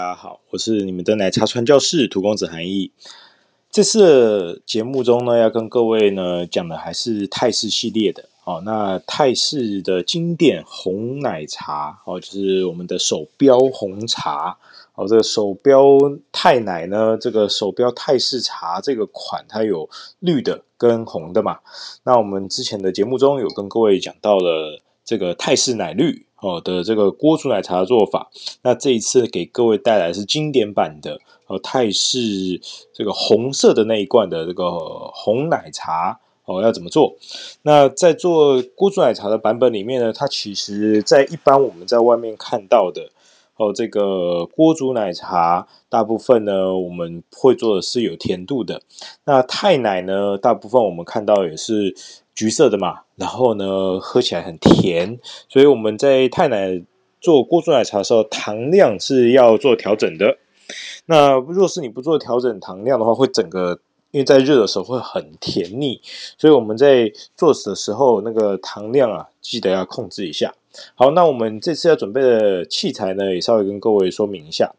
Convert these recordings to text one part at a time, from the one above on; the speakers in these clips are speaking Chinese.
大家好，我是你们的奶茶传教士 荼公子韩毅。这次节目中呢，要跟各位呢讲的还是泰式系列的哦。那泰式的经典红奶茶哦，就是我们的手标红茶哦。这个手标泰奶呢，这个手标泰式茶这个款，它有绿的跟红的嘛。那我们之前的节目中有跟各位讲到了这个泰式奶绿。哦的这个锅煮奶茶的做法，那这一次给各位带来是经典版的哦泰式这个红色的那一罐的这个红奶茶哦要怎么做？那在做锅煮奶茶的版本里面呢，它其实在一般我们在外面看到的哦这个锅煮奶茶，大部分呢我们会做的是有甜度的，那泰奶呢大部分我们看到也是。橘色的嘛，然后呢，喝起来很甜，所以我们在泰奶做锅煮奶茶的时候，糖量是要做调整的。那若是你不做调整糖量的话，会整个因为在热的时候会很甜腻，所以我们在做的时候那个糖量啊，记得要控制一下。好，那我们这次要准备的器材呢，也稍微跟各位说明一下。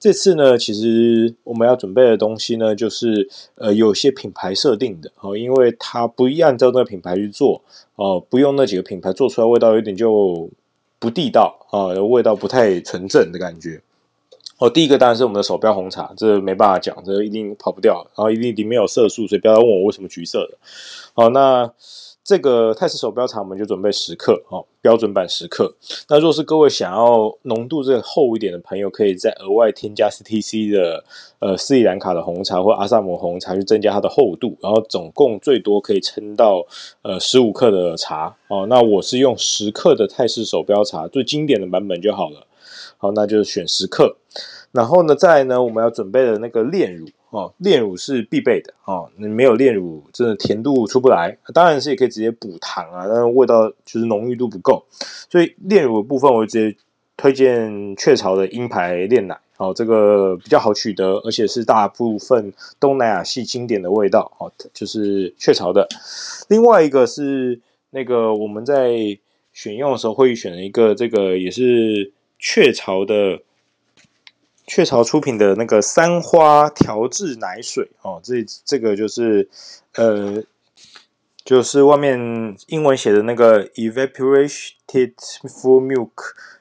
这次呢，其实我们要准备的东西呢，就是呃，有些品牌设定的哦，因为它不按照那个品牌去做哦，不用那几个品牌做出来，味道有点就不地道啊，味道不太纯正的感觉。哦，第一个当然是我们的手标红茶，这没办法讲，这一定跑不掉，然后一定里面有色素，所以不要问我为什么橘色的。好，那。这个泰式手标茶我们就准备十克哦，标准版十克。那若是各位想要浓度这厚一点的朋友，可以再额外添加 CTC 的呃斯里兰卡的红茶或阿萨姆红茶去增加它的厚度，然后总共最多可以撑到呃十五克的茶哦。那我是用十克的泰式手标茶最经典的版本就好了。好，那就选十克。然后呢，再来呢，我们要准备的那个炼乳。哦，炼乳是必备的哦。你没有炼乳，真的甜度出不来。当然是也可以直接补糖啊，但是味道就是浓郁度不够。所以炼乳的部分，我直接推荐雀巢的鹰牌炼奶。哦，这个比较好取得，而且是大部分东南亚系经典的味道。哦，就是雀巢的。另外一个是那个我们在选用的时候会选一个，这个也是雀巢的。雀巢出品的那个三花调制奶水哦，这这个就是呃，就是外面英文写的那个 evaporated full milk，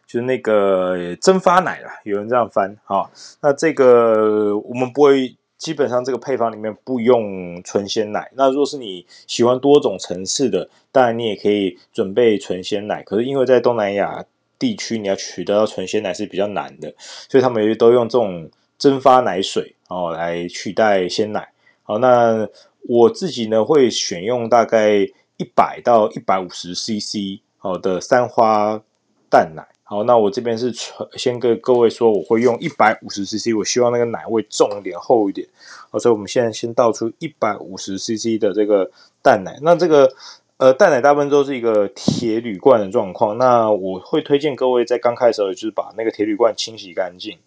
就是那个蒸发奶啦，有人这样翻啊、哦。那这个我们不会，基本上这个配方里面不用纯鲜奶。那如果是你喜欢多种层次的，当然你也可以准备纯鲜奶。可是因为在东南亚。地区你要取得到纯鲜奶是比较难的，所以他们都用这种蒸发奶水哦来取代鲜奶。好，那我自己呢会选用大概一百到一百五十 CC 好的三花淡奶。好，那我这边是先跟各位说，我会用一百五十 CC，我希望那个奶味重一点、厚一点。好，所以我们现在先倒出一百五十 CC 的这个淡奶。那这个。呃，淡奶大部分都是一个铁铝罐的状况。那我会推荐各位在刚开始的时候，就是把那个铁铝罐清洗干净，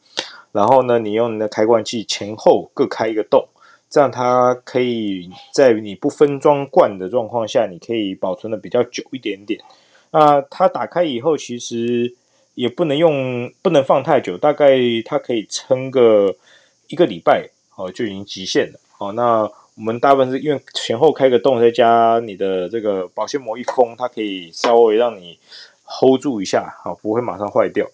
然后呢，你用你的开罐器前后各开一个洞，这样它可以在你不分装罐的状况下，你可以保存的比较久一点点。那它打开以后，其实也不能用，不能放太久，大概它可以撑个一个礼拜哦，就已经极限了。好，那。我们大部分是因为前后开个洞，再加你的这个保鲜膜一封，它可以稍微让你 hold 住一下，好，不会马上坏掉。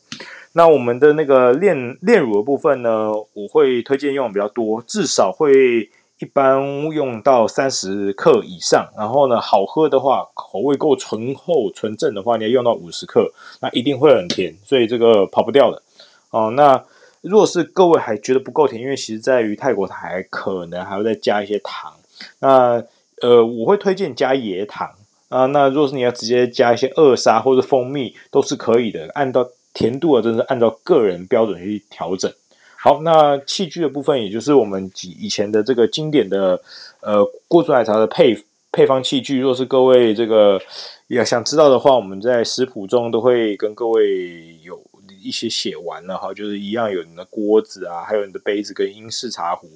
那我们的那个炼炼乳的部分呢，我会推荐用比较多，至少会一般用到三十克以上。然后呢，好喝的话，口味够醇厚纯正的话，你要用到五十克，那一定会很甜，所以这个跑不掉的哦。那如果是各位还觉得不够甜，因为其实在于泰国它还可能还会再加一些糖，那呃我会推荐加椰糖啊。那如果是你要直接加一些二砂或者蜂蜜都是可以的，按照甜度啊，真是按照个人标准去调整。好，那器具的部分，也就是我们以以前的这个经典的呃过煮奶茶的配配方器具。若是各位这个也想知道的话，我们在食谱中都会跟各位有一些写完了哈，就是一样有你的锅子啊，还有你的杯子跟英式茶壶。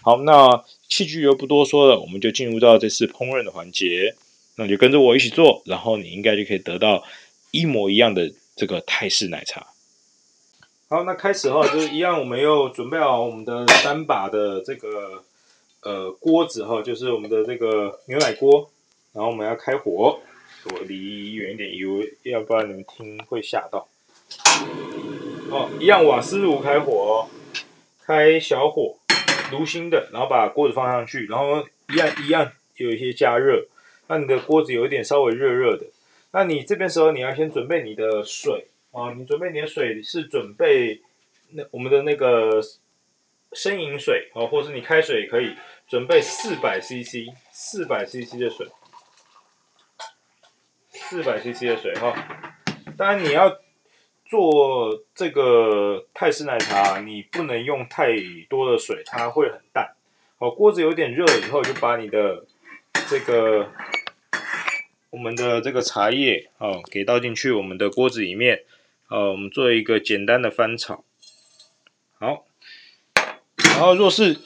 好，那器具就不多说了，我们就进入到这次烹饪的环节。那就跟着我一起做，然后你应该就可以得到一模一样的这个泰式奶茶。好，那开始哈，就是一样，我们又准备好我们的三把的这个呃锅子哈，就是我们的这个牛奶锅，然后我们要开火，我离远一点，因为要不然你们听会吓到。哦，一样瓦斯炉开火哦，开小火，炉心的，然后把锅子放上去，然后一样一样有一些加热，那你的锅子有一点稍微热热的，那你这边时候你要先准备你的水。哦，你准备你的水是准备那我们的那个生饮水哦，或是你开水也可以，准备四百 CC，四百 CC 的水，四百 CC 的水哈、当然你要做这个泰式奶茶，你不能用太多的水，它会很淡。哦，锅子有点热以后，就把你的这个我们的这个茶叶哦，给倒进去我们的锅子里面。呃，我们做一个简单的翻炒，好，然后若是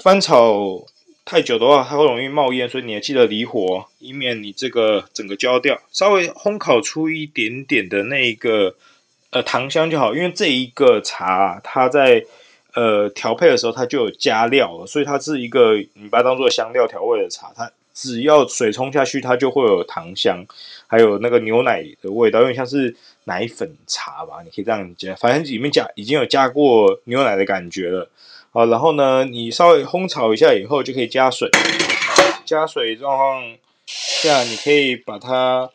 翻炒太久的话，它会容易冒烟，所以你要记得离火，以免你这个整个焦掉。稍微烘烤出一点点的那一个呃糖香就好，因为这一个茶它在呃调配的时候它就有加料了，所以它是一个你把它当做香料调味的茶，它只要水冲下去，它就会有糖香，还有那个牛奶的味道，有点像是。奶粉茶吧，你可以这样加，反正里面加已经有加过牛奶的感觉了。好，然后呢，你稍微烘炒一下以后，就可以加水。加水状况下，你可以把它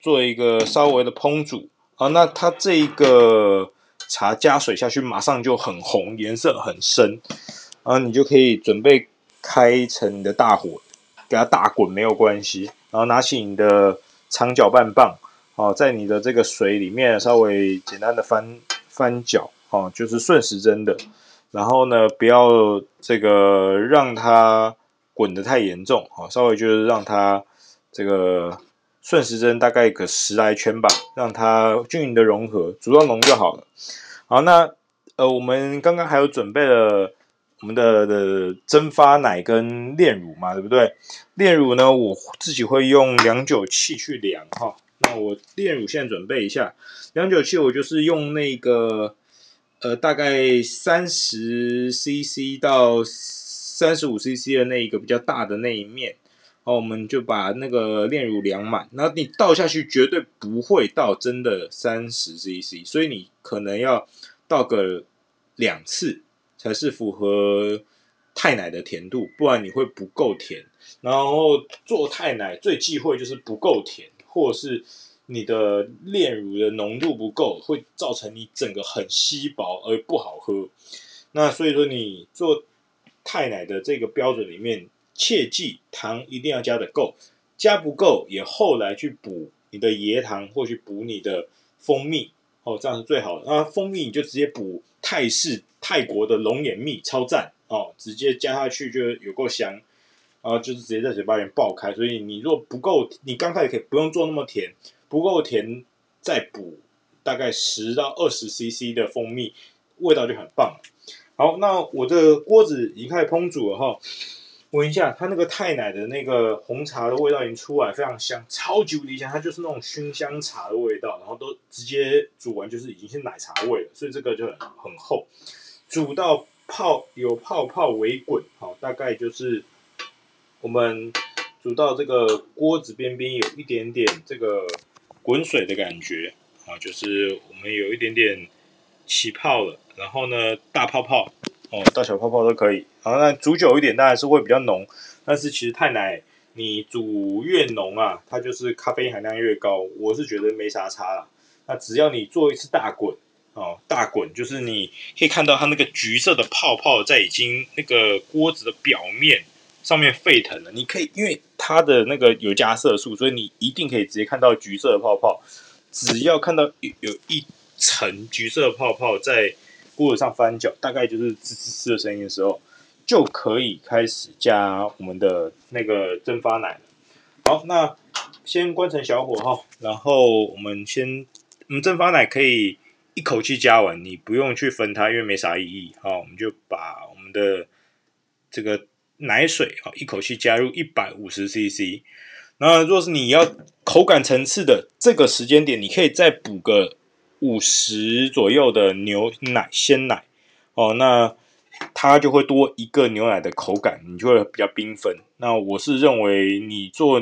做一个稍微的烹煮。啊，那它这一个茶加水下去，马上就很红，颜色很深。然后你就可以准备开成你的大火，给它大滚没有关系。然后拿起你的长搅拌棒。哦，在你的这个水里面稍微简单的翻翻搅，哦，就是顺时针的，然后呢，不要这个让它滚得太严重，哦，稍微就是让它这个顺时针大概个十来圈吧，让它均匀的融合，煮到浓就好了。好，那呃，我们刚刚还有准备了我们的的蒸发奶跟炼乳嘛，对不对？炼乳呢，我自己会用量酒器去量，哈、那我炼乳现在准备一下，量酒器我就是用那个呃大概三十 CC 到三十五 CC 的那一个比较大的那一面，好，我们就把那个炼乳量满，然后你倒下去绝对不会到真的三十 CC，所以你可能要倒个两次才是符合太奶的甜度，不然你会不够甜。然后做太奶最忌讳就是不够甜。或是你的炼乳的浓度不够，会造成你整个很稀薄而不好喝。那所以说，你做太奶的这个标准里面，切记糖一定要加得够，加不够也后来去补你的椰糖或去补你的蜂蜜，哦，这样是最好的。那蜂蜜你就直接补泰式泰国的龙眼蜜，超赞哦，直接加下去就有够香。然后，就是直接在嘴巴里面爆开，所以你如果不够，你刚开始可以不用做那么甜，不够甜再补大概十到二十 CC 的蜂蜜，味道就很棒。好，那我的锅子已经开始烹煮了哈，闻一下它那个泰奶的那个红茶的味道已经出来，非常香，超级无敌香，它就是那种熏香茶的味道，然后都直接煮完就是已经是奶茶味了，所以这个就很很厚，煮到泡有泡泡微滚，好，大概就是。我们煮到这个锅子边边有一点点这个滚水的感觉啊，就是我们有一点点起泡了，然后呢大泡泡哦，大小泡泡都可以。好，那煮久一点当然是会比较浓，但是其实泰奶你煮越浓啊，它就是咖啡因含量越高。我是觉得没啥差啦。那只要你做一次大滚哦，大滚就是你可以看到它那个橘色的泡泡在已经那个锅子的表面。上面沸腾了，你可以因为它的那个有加色素，所以你一定可以直接看到橘色的泡泡。只要看到有有一层橘色的泡泡在锅上翻搅，大概就是滋滋滋的声音的时候，就可以开始加我们的那个蒸发奶。好，那先关成小火哈，然后我们先，我们蒸发奶可以一口气加完，你不用去分它，因为没啥意义。好，我们就把我们的这个奶水啊，一口气加入一百五十 CC。那若是你要口感层次的这个时间点，你可以再补个五十左右的牛奶鲜奶哦，那它就会多一个牛奶的口感，你就会比较缤纷。那我是认为你做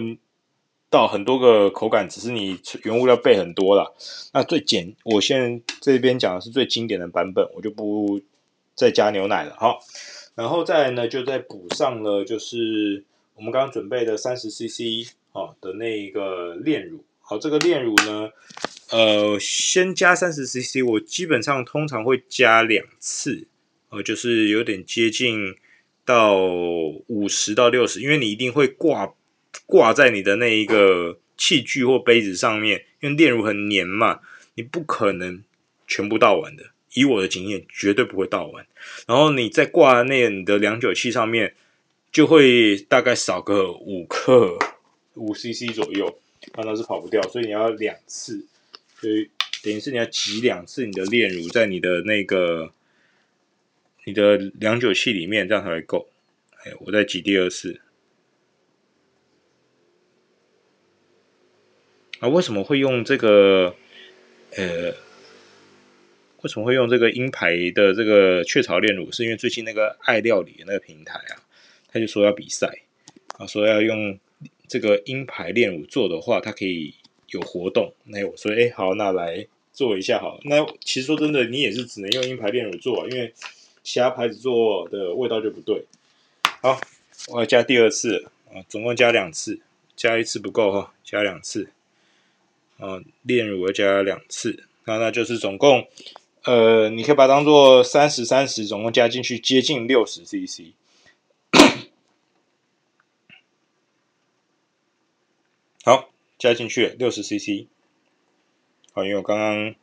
到很多个口感，只是你原物料备很多了。那最简，我现在这边讲的是最经典的版本，我就不再加牛奶了。好，然后再来呢，就再补上了，就是我们刚刚准备的三十 CC。哦的那一个炼乳，好，这个炼乳呢，呃，先加三十 CC，我基本上通常会加两次，呃，就是有点接近到五十到六十，因为你一定会挂挂在你的那一个器具或杯子上面，因为炼乳很黏嘛，你不可能全部倒完的，以我的经验，绝对不会倒完。然后你再挂那你的量酒器上面，就会大概少个五克。五 CC 左右，那它是跑不掉，所以你要两次，所以等于是你要挤两次你的炼乳在你的那个你的量酒器里面，这样才会够。哎，我再挤第二次。啊，为什么会用这个？呃，为什么会用这个鹰牌的这个雀巢炼乳？是因为最近那个爱料理的那个平台啊，他就说要比赛，啊，说要用。这个鹰牌炼乳做的话，它可以有活动。那我说，哎，好，那来做一下好。那其实说真的，你也是只能用鹰牌炼乳做，因为其他牌子做的味道就不对。好，我要加第二次啊，总共加两次，加一次不够哈，加两次。啊，炼乳要加两次，那那就是总共，呃，你可以把它当做三十三十，总共加进去接近六十 CC。好，加进去六十 CC。好，因为我刚刚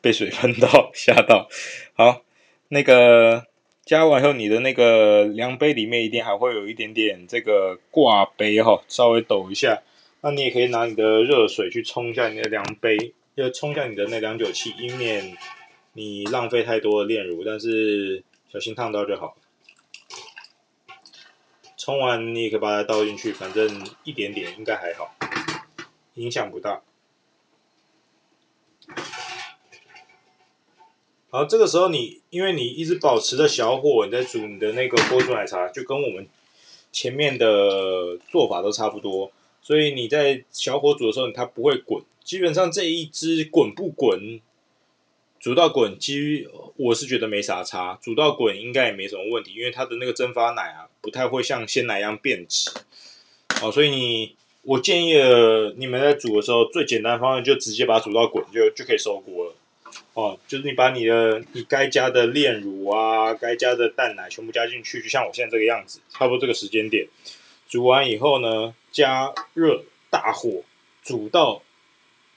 被水喷到，吓到。好，那个加完以后，你的那个量杯里面一定还会有一点点这个挂杯哈，稍微抖一下。那你也可以拿你的热水去冲一下你的量杯，要冲一下你的那量酒器，以免你浪费太多的炼乳，但是小心烫到就好。冲完你也可以把它倒进去，反正一点点应该还好，影响不大。好，这个时候你因为你一直保持着小火，你在煮你的那个锅煮奶茶，就跟我们前面的做法都差不多，所以你在小火煮的时候，它不会滚。基本上这一支滚不滚？煮到滚，其实我是觉得没啥差。煮到滚应该也没什么问题，因为它的那个蒸发奶啊，不太会像鲜奶一样变质。哦，所以你我建议你们在煮的时候，最简单方式就直接把它煮到滚，就就可以收锅了。哦，就是你把你的你该加的炼乳啊，该加的淡奶全部加进去，就像我现在这个样子，差不多这个时间点。煮完以后呢，加热大火煮到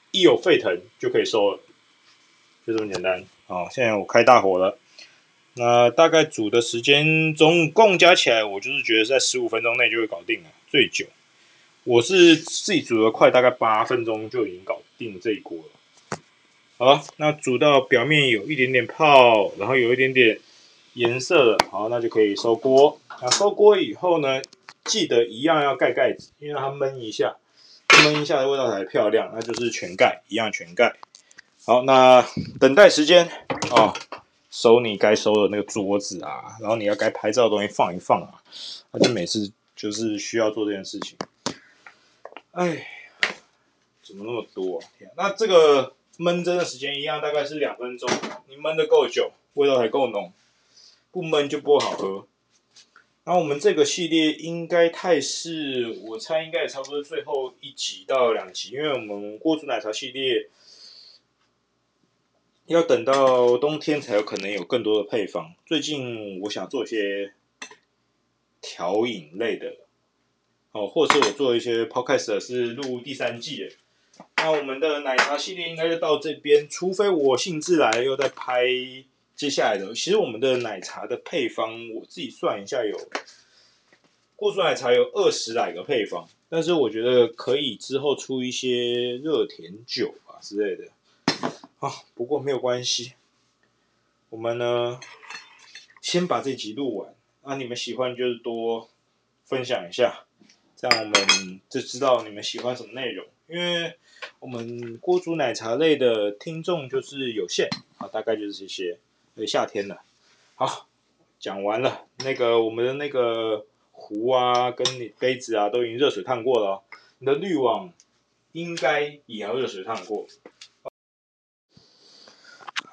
一有沸腾就可以收了。就这么简单，好，现在我开大火了，那大概煮的时间总共加起来，我就是觉得在十五分钟内就会搞定了，最久。我是自己煮的快，大概八分钟就已经搞定这一锅了。好了，那煮到表面有一点点泡，然后有一点点颜色了，好，那就可以收锅。那收锅以后呢，记得一样要盖盖子，因为它焖一下，焖一下的味道才漂亮，那就是全盖，一样全盖。好，那等待时间啊，收你该收的那个桌子啊，然后你要该拍照的东西放一放啊，那就每次就是需要做这件事情。哎，怎么那么多啊？天，那这个焖蒸的时间一样，大概是两分钟。你焖得够久，味道还够浓，不焖就不好喝。那我们这个系列应该泰式，我猜应该也差不多最后一集到两集，因为我们锅煮奶茶系列。要等到冬天才有可能有更多的配方。最近我想做一些调饮类的，哦，或者是我做一些 podcast 是录第三季的。那我们的奶茶系列应该就到这边，除非我兴致来又再拍接下来的。其实我们的奶茶的配方，我自己算一下有，过酸奶茶有二十来个配方，但是我觉得可以之后出一些热甜酒啊之类的。啊，不过没有关系，我们呢先把这集录完，啊，你们喜欢就是多分享一下。这样我们就知道你们喜欢什么内容，因为我们锅煮奶茶类的听众就是有限啊，大概就是这些。夏天了，好，讲完了。那个我们的那个壶啊，跟你杯子啊，都已经热水烫过了。你的滤网应该也要热水烫过。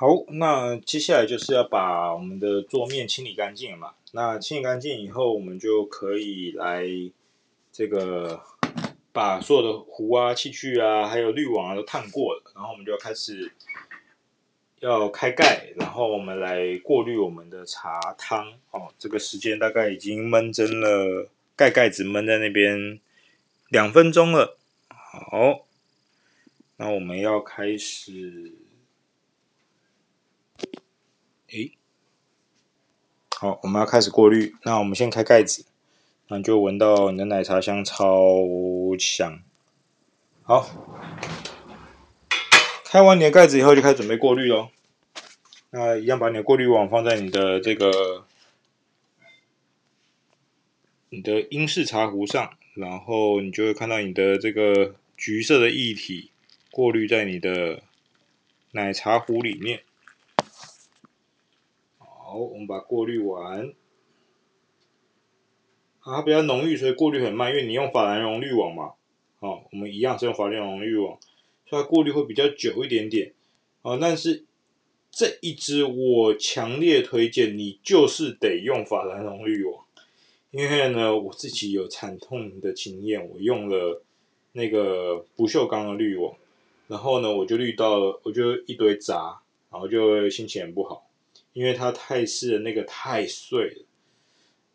好，那接下来就是要把我们的桌面清理干净了嘛。那清理干净以后，我们就可以来。这个把所有的壶啊、器具啊，还有滤网啊都烫过了，然后我们就要开始要开盖，然后我们来过滤我们的茶汤。哦，这个时间大概已经焖蒸了，盖盖子焖在那边两分钟了。好，那我们要开始，诶，好，我们要开始过滤。那我们先开盖子。那就闻到你的奶茶香超香，好，开完你的盖子以后，就开始准备过滤喽。那一样把你的过滤网放在你的这个你的英式茶壶上，然后你就会看到你的这个橘色的液体过滤在你的奶茶壶里面。好，我们把过滤完。啊，它比较浓郁，所以过滤很慢，因为你用法兰绒滤网嘛。哦，我们一样是用法兰绒滤网，所以它过滤会比较久一点点。哦，但是这一支我强烈推荐你就是得用法兰绒滤网，因为呢，我自己有惨痛的经验，我用了那个不锈钢的滤网，然后呢，我就滤到了，我就一堆渣，然后就心情很不好，因为它泰式的那个太碎了。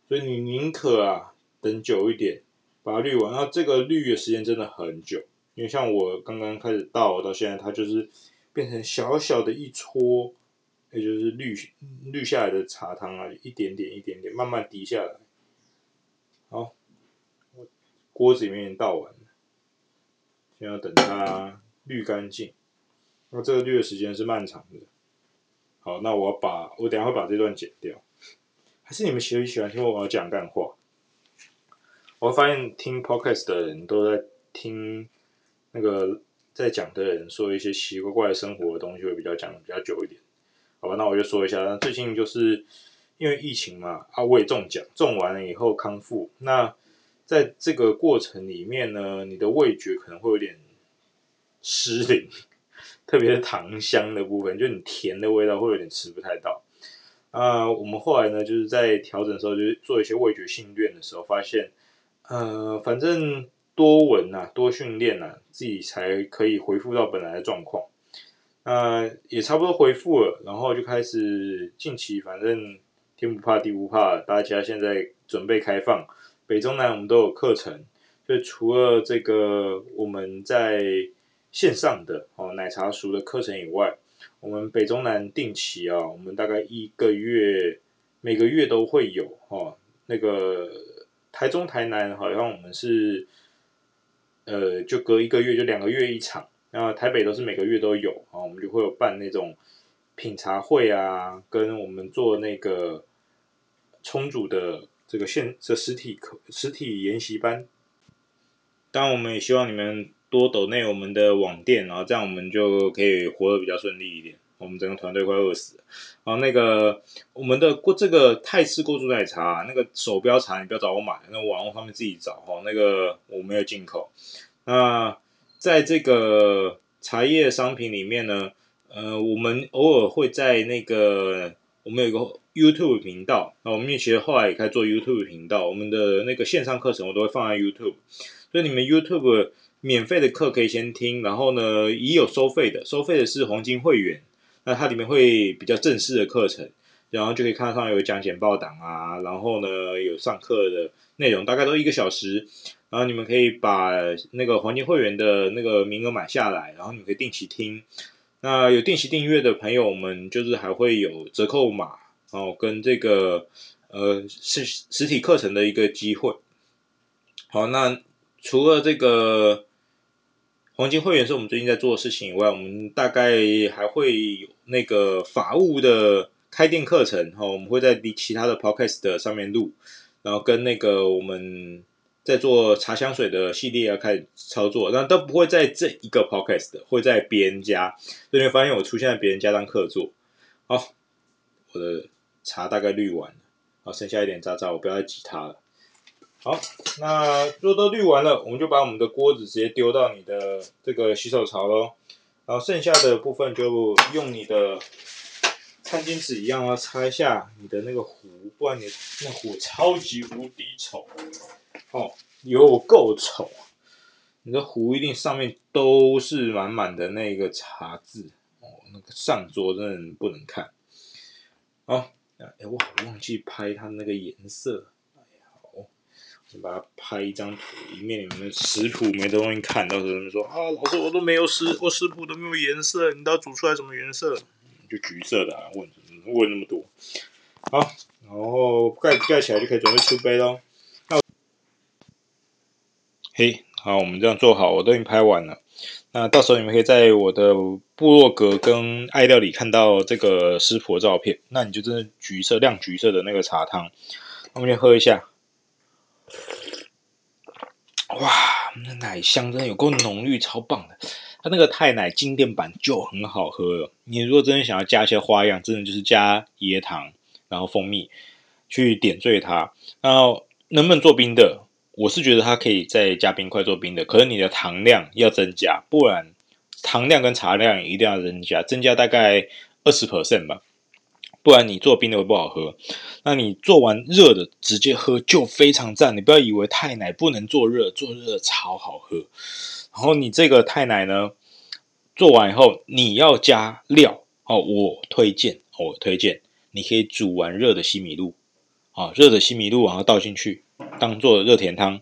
所以你宁可啊等久一点，把它滤完。然后这个滤的时间真的很久，因为像我刚刚开始倒到现在，它就是变成小小的一撮，也就是滤滤下来的茶汤啊，一点点一点点慢慢滴下来。好，锅子里面已经倒完了，现在要等它滤干净。那这个滤的时间是漫长的。好，那我把我等下会把这段剪掉。还是你们喜不喜欢听我讲干话？我发现听 podcast 的人都在听那个在讲的人说一些奇奇怪怪的生活的东西，会比较讲的比较久一点。好吧，那我就说一下，那最近就是因为疫情嘛，啊，我也中奖，中完了以后康复。那在这个过程里面呢，你的味觉可能会有点失灵，特别是糖香的部分，就你甜的味道会有点吃不太到。啊，我们后来呢，就是在调整的时候，就是做一些味觉训练的时候，发现，呃，反正多闻呐，多训练呐，自己才可以恢复到本来的状况。呃，也差不多恢复了，然后就开始近期，反正天不怕地不怕，大家现在准备开放，北中南我们都有课程，所以除了这个我们在线上的哦奶茶熟的课程以外。我们北中南定期啊，我们大概一个月，每个月都会有哦。那个台中、台南好像我们是，呃，就隔一个月就两个月一场。然后台北都是每个月都有啊，我们就会有办那种品茶会啊，跟我们做那个冲煮的这个现这实体课、实体研习班。当然，我们也希望你们。多抖内我们的网店，然后这样我们就可以活得比较顺利一点。我们整个团队快饿死了。然后那个我们的过这个泰式过柱奶茶，那个手标茶你不要找我买，那网络上面自己找哈。那个我没有进口。那在这个茶叶商品里面呢，呃，我们偶尔会在那个我们有一个 YouTube 频道，那我们其实后来也开始做 YouTube 频道，我们的那个线上课程我都会放在 YouTube，所以你们 YouTube。免费的课可以先听，然后呢，也有收费的，收费的是黄金会员，那它里面会比较正式的课程，然后就可以看到上有讲简报档啊，然后呢有上课的内容，大概都一个小时。然后你们可以把那个黄金会员的那个名额买下来，然后你们可以定期听。那有定期订阅的朋友们，就是还会有折扣码哦，跟这个呃实实体课程的一个机会。好，那除了这个黄金会员是我们最近在做的事情以外，我们大概还会有那个法务的开店课程哈，我们会在其他的 podcast 的上面录，然后跟那个我们。在做茶香水的系列要开始操作，但都不会在这一个 podcast 的，会在别人家。所以你发现我出现在别人家当客座。好，我的茶大概滤完了，好，剩下一点渣渣，我不要再挤它了。好，那如果都滤完了，我们就把我们的锅子直接丢到你的这个洗手槽喽。然后剩下的部分就用你的餐巾纸一样要擦一下你的那个壶，不然你那壶超级无敌丑。哦，有够丑！你的壶一定上面都是满满的那个茶渍哦，那个上桌真的不能看。好，哎，我好忘记拍它那个颜色。先，把它拍一张图，以免你们食谱没东西看，到时候你们说啊，老师我都没有食，我食谱都没有颜色，你都煮出来什么颜色？就橘色的啊，问问那么多。好，然后盖盖起来就可以准备出杯喽。嘿好，我们这样做好，我都已经拍完了。那到时候你们可以在我的部落格跟爱料理看到这个师傅的照片。那你就真的橘色、亮橘色的那个茶汤，我们先喝一下。哇，那奶香真的有够浓郁，超棒的。它那个泰奶经典版就很好喝了。你如果真的想要加一些花样，真的就是加椰糖，然后蜂蜜去点缀它。然后能不能做冰的？我是觉得它可以再加冰块做冰的，可是你的糖量要增加，不然糖量跟茶量一定要增加，增加大概二十 percent 吧，不然你做冰的会不好喝。那你做完热的直接喝就非常赞，你不要以为太奶不能做热，做热超好喝。然后你这个太奶呢，做完以后你要加料哦，我推荐，我推荐你可以煮完热的西米露，啊，热的西米露然后倒进去。当做热甜汤，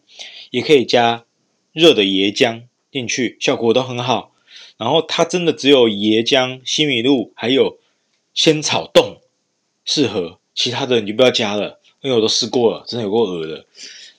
也可以加热的椰浆进去，效果都很好。然后它真的只有椰浆、西米露还有仙草冻适合，其他的你就不要加了，因为我都试过了，真的有够恶的。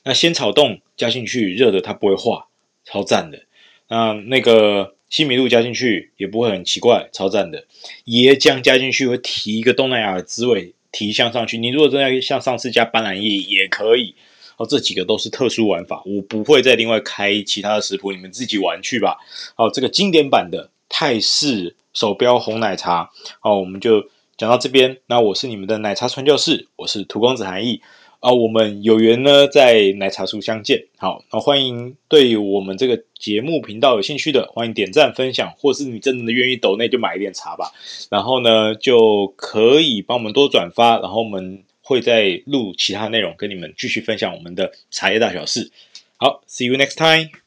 那仙草冻加进去，热的它不会化，超赞的。那那个西米露加进去也不会很奇怪，超赞的。椰浆加进去会提一个东南亚的滋味，提香上去。你如果真的要像上次加斑斓叶也可以。哦，这几个都是特殊玩法，我不会再另外开其他的食谱，你们自己玩去吧。好，这个经典版的泰式手标红奶茶，好，我们就讲到这边。那我是你们的奶茶传教士，我是荼公子韩毅啊。我们有缘呢，在奶茶书相见。好，那欢迎对我们这个节目频道有兴趣的，欢迎点赞分享，或是你真的愿意抖内就买一点茶吧。然后呢，就可以帮我们多转发，然后我们。会再录其他内容，跟你们继续分享我们的茶叶大小事。好，See you next time.